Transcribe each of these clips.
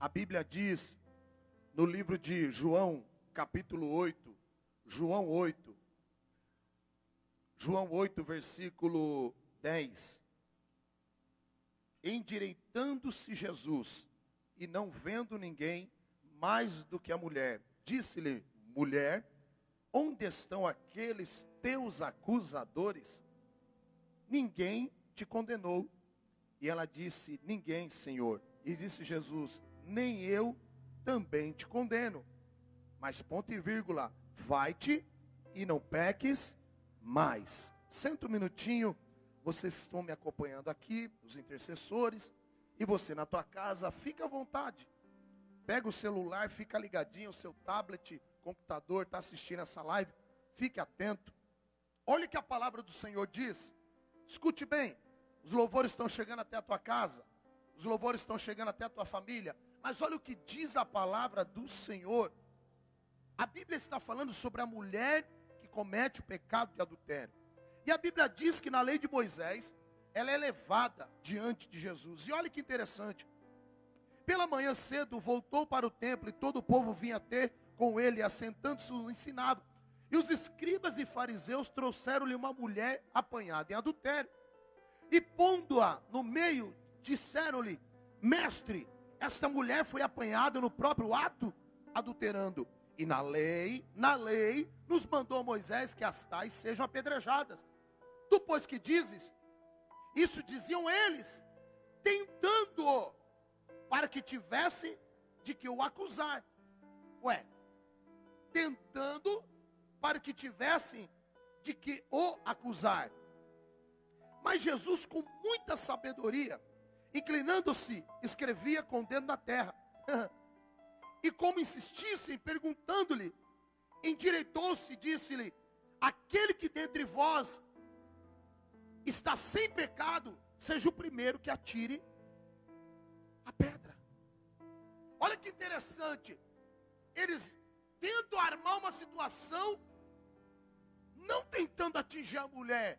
A Bíblia diz no livro de João, capítulo 8, João 8, João 8, versículo 10. Endireitando-se Jesus e não vendo ninguém mais do que a mulher, disse-lhe: Mulher, onde estão aqueles teus acusadores? Ninguém te condenou. E ela disse: Ninguém, Senhor. E disse Jesus: Nem eu também te condeno. Mas ponto e vírgula, vai-te e não peques mais. Senta um minutinho, vocês estão me acompanhando aqui, os intercessores, e você na tua casa, fica à vontade. Pega o celular, fica ligadinho, o seu tablet, computador, está assistindo essa live, fique atento. Olhe que a palavra do Senhor diz. Escute bem, os louvores estão chegando até a tua casa, os louvores estão chegando até a tua família, mas olha o que diz a palavra do Senhor. A Bíblia está falando sobre a mulher que comete o pecado de adultério. E a Bíblia diz que na lei de Moisés, ela é levada diante de Jesus. E olha que interessante. Pela manhã cedo voltou para o templo e todo o povo vinha ter com ele, assentando-se, ensinava. E os escribas e fariseus trouxeram-lhe uma mulher apanhada em adultério. E pondo-a no meio, disseram-lhe: Mestre, esta mulher foi apanhada no próprio ato, adulterando. E na lei, na lei, nos mandou Moisés que as tais sejam apedrejadas. Tu, pois, que dizes? Isso diziam eles, tentando para que tivessem de que o acusar. Ué, tentando para que tivessem de que o acusar. Mas Jesus, com muita sabedoria, inclinando-se, escrevia com o dedo na terra. e como insistissem, perguntando-lhe, endireitou-se e disse-lhe: Aquele que dentre vós está sem pecado, seja o primeiro que atire a pedra. Olha que interessante. Eles tentam armar uma situação, não tentando atingir a mulher,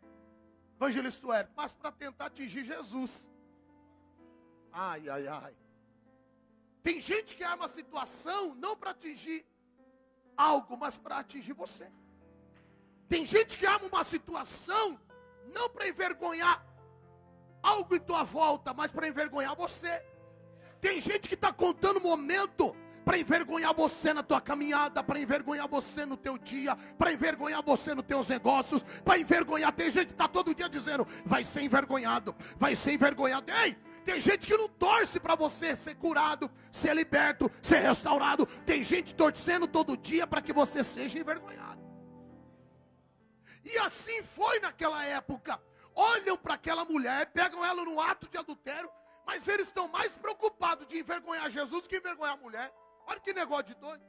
evangelista Herto, mas para tentar atingir Jesus. Ai, ai, ai. Tem gente que arma a situação não para atingir algo, mas para atingir você. Tem gente que arma uma situação não para envergonhar algo em tua volta, mas para envergonhar você. Tem gente que está contando momento para envergonhar você na tua caminhada, para envergonhar você no teu dia, para envergonhar você nos teus negócios, para envergonhar. Tem gente que está todo dia dizendo: vai ser envergonhado, vai ser envergonhado. Ei, tem gente que não torce para você ser curado, ser liberto, ser restaurado. Tem gente torcendo todo dia para que você seja envergonhado. E assim foi naquela época. Olham para aquela mulher, pegam ela no ato de adultério, mas eles estão mais preocupados de envergonhar Jesus que envergonhar a mulher. Olha que negócio de doido.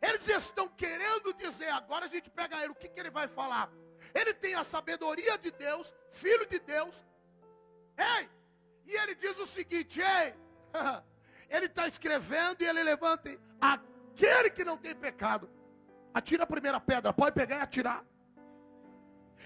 Eles estão querendo dizer, agora a gente pega ele, o que, que ele vai falar? Ele tem a sabedoria de Deus, filho de Deus. Ei! E ele diz o seguinte: ei, ele está escrevendo e ele levanta aquele que não tem pecado. Atira a primeira pedra, pode pegar e atirar.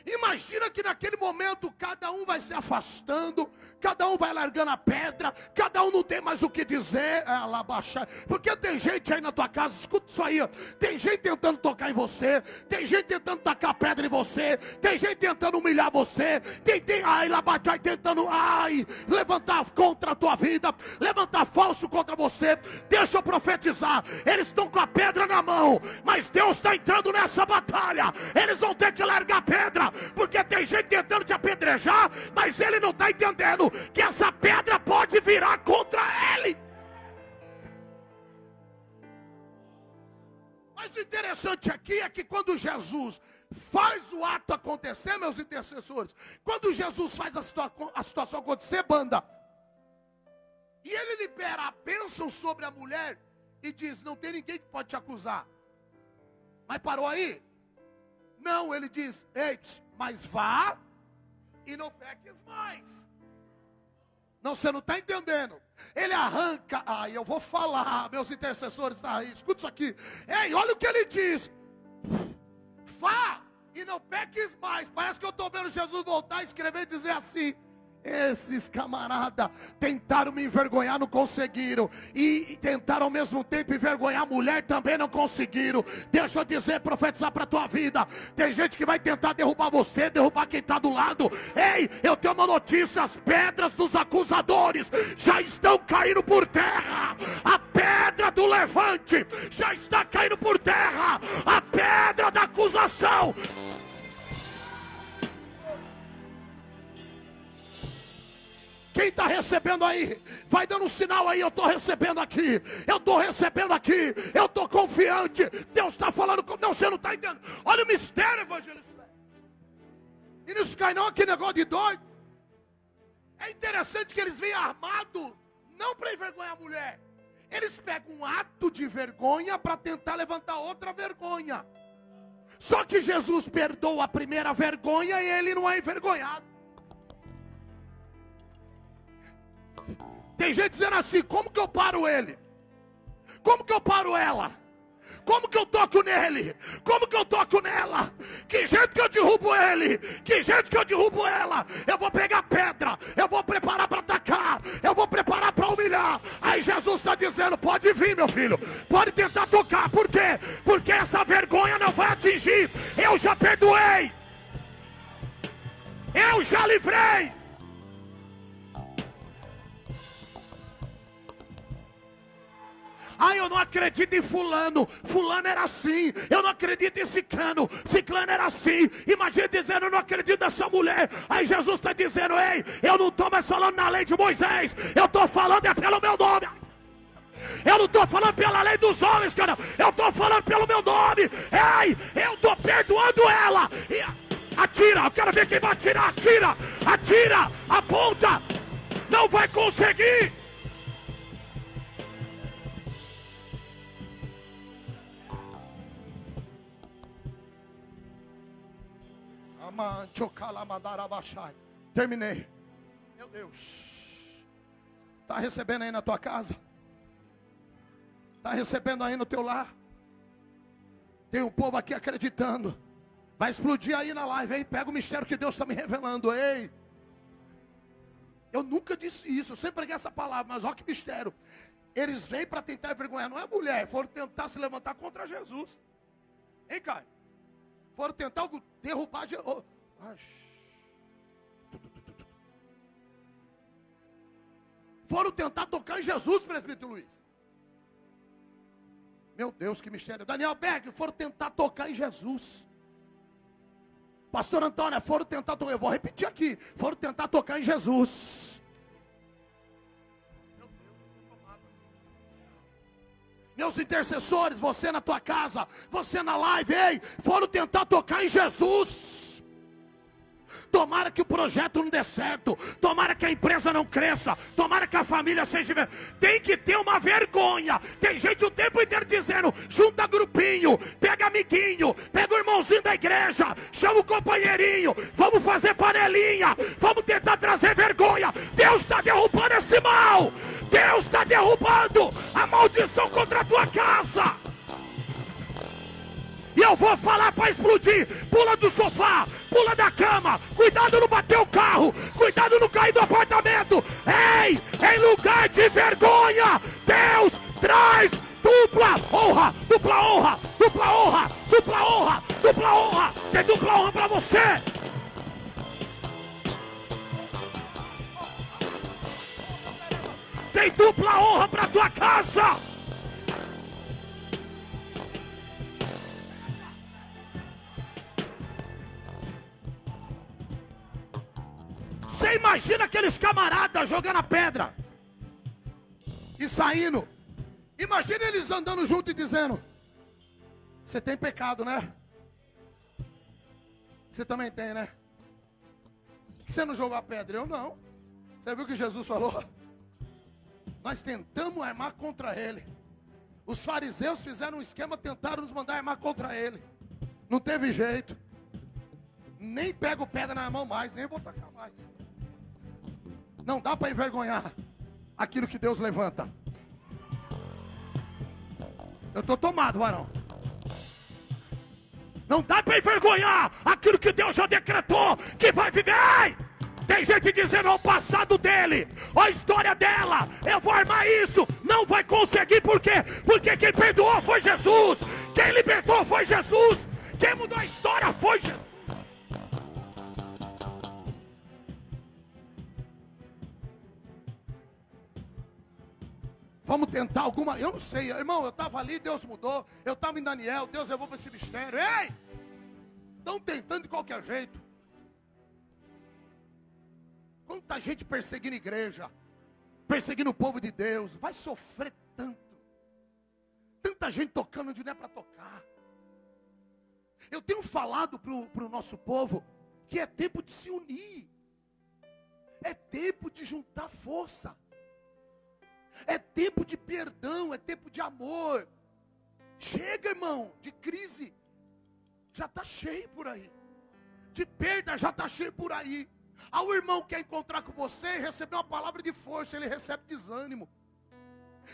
Imagina que naquele momento cada um vai se afastando, cada um vai largando a pedra, cada um não tem mais o que dizer, baixa. Porque tem gente aí na tua casa, escuta isso aí, tem gente tentando tocar em você, tem gente tentando tacar pedra em você, tem gente tentando humilhar você, tem, tem ai, labatai tentando ai, levantar contra a tua vida, levantar falso contra você. Deixa eu profetizar, eles estão com a pedra na mão, mas Deus está entrando nessa batalha. Eles vão ter que largar a pedra porque tem gente tentando te apedrejar, mas ele não está entendendo que essa pedra pode virar contra ele. Mas o interessante aqui é que quando Jesus faz o ato acontecer, meus intercessores, quando Jesus faz a, situa a situação acontecer, banda, e ele libera a bênção sobre a mulher e diz: Não tem ninguém que pode te acusar. Mas parou aí? Não, ele diz: Ei, mas vá e não peques mais. Não, você não está entendendo. Ele arranca. Aí eu vou falar, meus intercessores estão tá aí. Escuta isso aqui. Ei, olha o que ele diz. Vá e não peques mais. Parece que eu estou vendo Jesus voltar a escrever e dizer assim: Esses camarada tentaram me envergonhar, não conseguiram. E tentaram ao mesmo tempo envergonhar a mulher, também não conseguiram. Deixa eu dizer, profetizar para a tua vida. Tem gente que vai tentar derrubar você, derrubar quem está do lado. Ei, eu tenho uma notícia: as pedras dos acusadores já estão caindo por terra. A pedra do levante já está caindo por terra. A pedra da acusação Quem está recebendo aí? Vai dando um sinal aí, eu estou recebendo aqui. Eu estou recebendo aqui. Eu estou confiante. Deus está falando com. Não, você não está entendendo. Olha o mistério, evangelista. E não cai não aquele negócio de doido. É interessante que eles vêm armados, não para envergonhar a mulher. Eles pegam um ato de vergonha para tentar levantar outra vergonha. Só que Jesus perdoa a primeira vergonha e ele não é envergonhado. Tem gente dizendo assim: como que eu paro ele? Como que eu paro ela? Como que eu toco nele? Como que eu toco nela? Que jeito que eu derrubo ele? Que jeito que eu derrubo ela? Eu vou pegar pedra, eu vou preparar para atacar, eu vou preparar para humilhar. Aí Jesus está dizendo: pode vir, meu filho, pode tentar tocar. Por quê? Porque essa vergonha não vai atingir. Eu já perdoei, eu já livrei. Ah, eu não acredito em fulano. Fulano era assim. Eu não acredito em ciclano. Ciclano era assim. Imagina dizendo, eu não acredito nessa mulher. Aí Jesus está dizendo, ei, eu não estou mais falando na lei de Moisés. Eu estou falando é pelo meu nome. Eu não estou falando pela lei dos homens, cara. Eu estou falando pelo meu nome. Ei, eu estou perdoando ela. E atira, eu quero ver quem vai atirar. Atira, atira, aponta. Não vai conseguir. Terminei. Meu Deus. Está recebendo aí na tua casa? Está recebendo aí no teu lar? Tem um povo aqui acreditando. Vai explodir aí na live, hein? Pega o mistério que Deus está me revelando, ei. Eu nunca disse isso, eu sempre preguei essa palavra, mas olha que mistério. Eles vêm para tentar envergonhar, não é mulher, foram tentar se levantar contra Jesus. Hein, Caio? Foram tentar derrubar. De... Oh. Foram tentar tocar em Jesus, presbítero Luiz. Meu Deus, que mistério. Daniel Berg, foram tentar tocar em Jesus. Pastor Antônio, foram tentar tocar. Eu vou repetir aqui. Foram tentar tocar em Jesus. Meus intercessores, você na tua casa, você na live, ei, foram tentar tocar em Jesus. Tomara que o projeto não dê certo. Tomara que a empresa não cresça. Tomara que a família seja. Tem que ter uma vergonha. Tem gente o tempo inteiro dizendo: junta grupinho, pega amiguinho, pega o irmãozinho da igreja, chama o companheirinho, vamos fazer panelinha, vamos tentar trazer vergonha. Deus está derrubando eu vou falar para explodir. Pula do sofá, pula da cama. Cuidado não bater o carro. Cuidado não cair do apartamento. Ei, em lugar de vergonha, Deus traz dupla honra, dupla honra, dupla honra, dupla honra, dupla honra. Tem dupla honra para você. Tem dupla honra para tua casa. Imagina aqueles camaradas jogando a pedra e saindo. Imagina eles andando junto e dizendo: Você tem pecado, né? Você também tem, né? Você não jogou a pedra? Eu não. Você viu o que Jesus falou? Nós tentamos armar contra ele. Os fariseus fizeram um esquema, tentaram nos mandar armar contra ele. Não teve jeito. Nem pego pedra na mão mais, nem vou tacar mais. Não dá para envergonhar aquilo que Deus levanta. Eu estou tomado, varão. Não dá para envergonhar aquilo que Deus já decretou que vai viver. Tem gente dizendo ao passado dele, a história dela, eu vou armar isso. Não vai conseguir, por quê? Porque quem perdoou foi Jesus, quem libertou foi Jesus, quem mudou a história foi Jesus. Vamos tentar alguma. Eu não sei, irmão. Eu estava ali, Deus mudou. Eu estava em Daniel, Deus levou para esse mistério. Ei! Estão tentando de qualquer jeito. Quanta gente perseguindo igreja, perseguindo o povo de Deus, vai sofrer tanto. Tanta gente tocando onde não é para tocar. Eu tenho falado para o nosso povo que é tempo de se unir, é tempo de juntar força. É tempo de perdão, é tempo de amor. Chega, irmão, de crise. Já está cheio por aí. De perda já está cheio por aí. Ah, o irmão quer encontrar com você e receber uma palavra de força, ele recebe desânimo.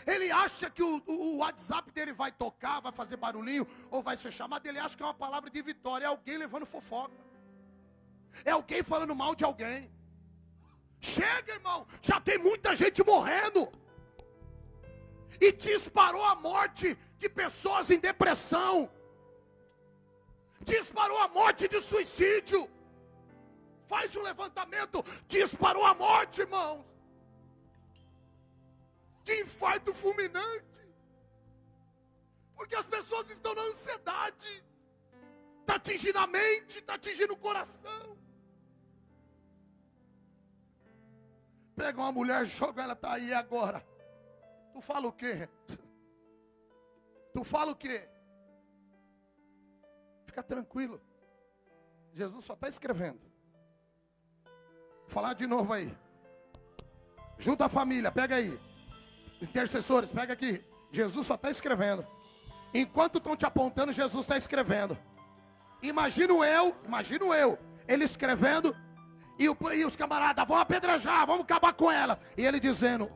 Ele acha que o, o, WhatsApp dele vai tocar, vai fazer barulhinho, ou vai ser chamado. Ele acha que é uma palavra de vitória. É alguém levando fofoca. É alguém falando mal de alguém. Chega, irmão. Já tem muita gente morrendo e disparou a morte de pessoas em depressão, disparou a morte de suicídio. Faz um levantamento, disparou a morte, irmãos, de infarto fulminante, porque as pessoas estão na ansiedade, está atingindo a mente, está atingindo o coração. Pega uma mulher, joga ela, está aí agora. Tu fala o quê? Tu fala o quê? Fica tranquilo. Jesus só está escrevendo. Vou falar de novo aí. Junta a família, pega aí. Intercessores, pega aqui. Jesus só está escrevendo. Enquanto estão te apontando, Jesus está escrevendo. Imagino eu, imagino eu, ele escrevendo, e, o, e os camaradas vão apedrejar, vamos acabar com ela. E ele dizendo: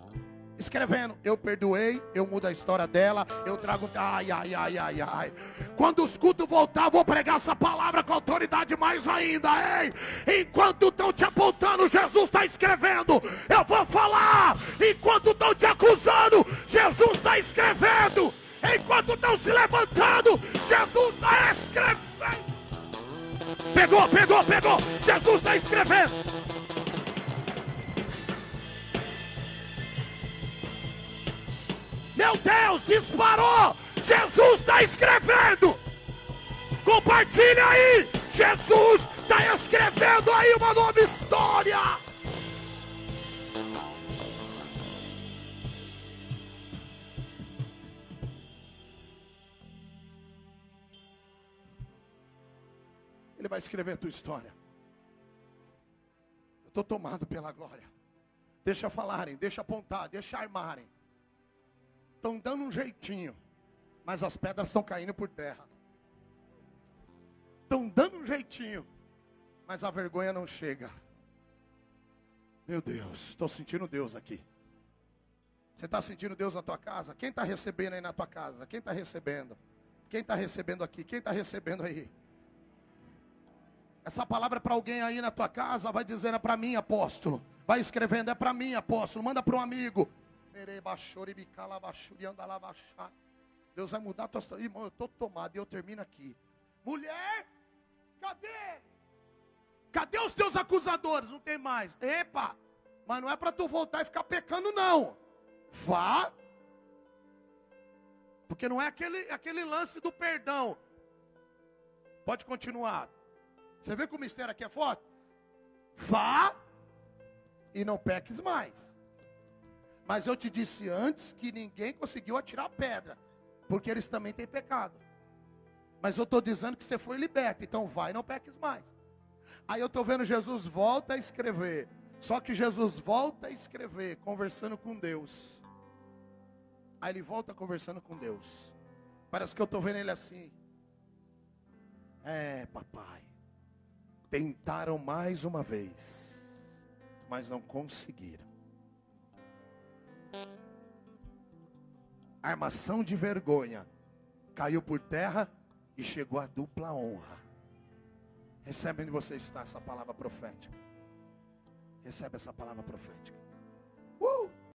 escrevendo: Eu perdoei, eu mudo a história dela, eu trago. Ai, ai, ai, ai, ai. Quando os cultos voltar, vou pregar essa palavra com autoridade mais ainda, ei. Enquanto estão te apontando, Jesus está escrevendo. Eu vou falar. Enquanto estão te acusando, Jesus está escrevendo. Enquanto estão se levantando, Jesus está escrevendo. Pegou, pegou, pegou. Jesus está escrevendo. Meu Deus, disparou! Jesus está escrevendo! Compartilha aí! Jesus está escrevendo aí uma nova história! Ele vai escrever a tua história. Eu estou tomado pela glória. Deixa falarem, deixa apontar, deixa armarem estão dando um jeitinho, mas as pedras estão caindo por terra. Estão dando um jeitinho, mas a vergonha não chega. Meu Deus, estou sentindo Deus aqui. Você está sentindo Deus na tua casa? Quem está recebendo aí na tua casa? Quem está recebendo? Quem está recebendo aqui? Quem está recebendo aí? Essa palavra é para alguém aí na tua casa, vai dizendo é para mim, apóstolo. Vai escrevendo, é para mim, apóstolo. Manda para um amigo. Deus vai mudar a tua história. Irmão, eu estou tomado e eu termino aqui. Mulher, cadê? Cadê os teus acusadores? Não tem mais. Epa, mas não é para tu voltar e ficar pecando, não. Vá. Porque não é aquele, aquele lance do perdão. Pode continuar. Você vê que o mistério aqui é forte? Vá e não peques mais. Mas eu te disse antes que ninguém conseguiu atirar pedra, porque eles também têm pecado. Mas eu estou dizendo que você foi liberto, então vai, não peques mais. Aí eu estou vendo Jesus volta a escrever. Só que Jesus volta a escrever, conversando com Deus. Aí ele volta conversando com Deus. Parece que eu estou vendo ele assim. É, papai. Tentaram mais uma vez, mas não conseguiram. Armação de vergonha, caiu por terra e chegou a dupla honra. Recebe onde você está essa palavra profética. Recebe essa palavra profética.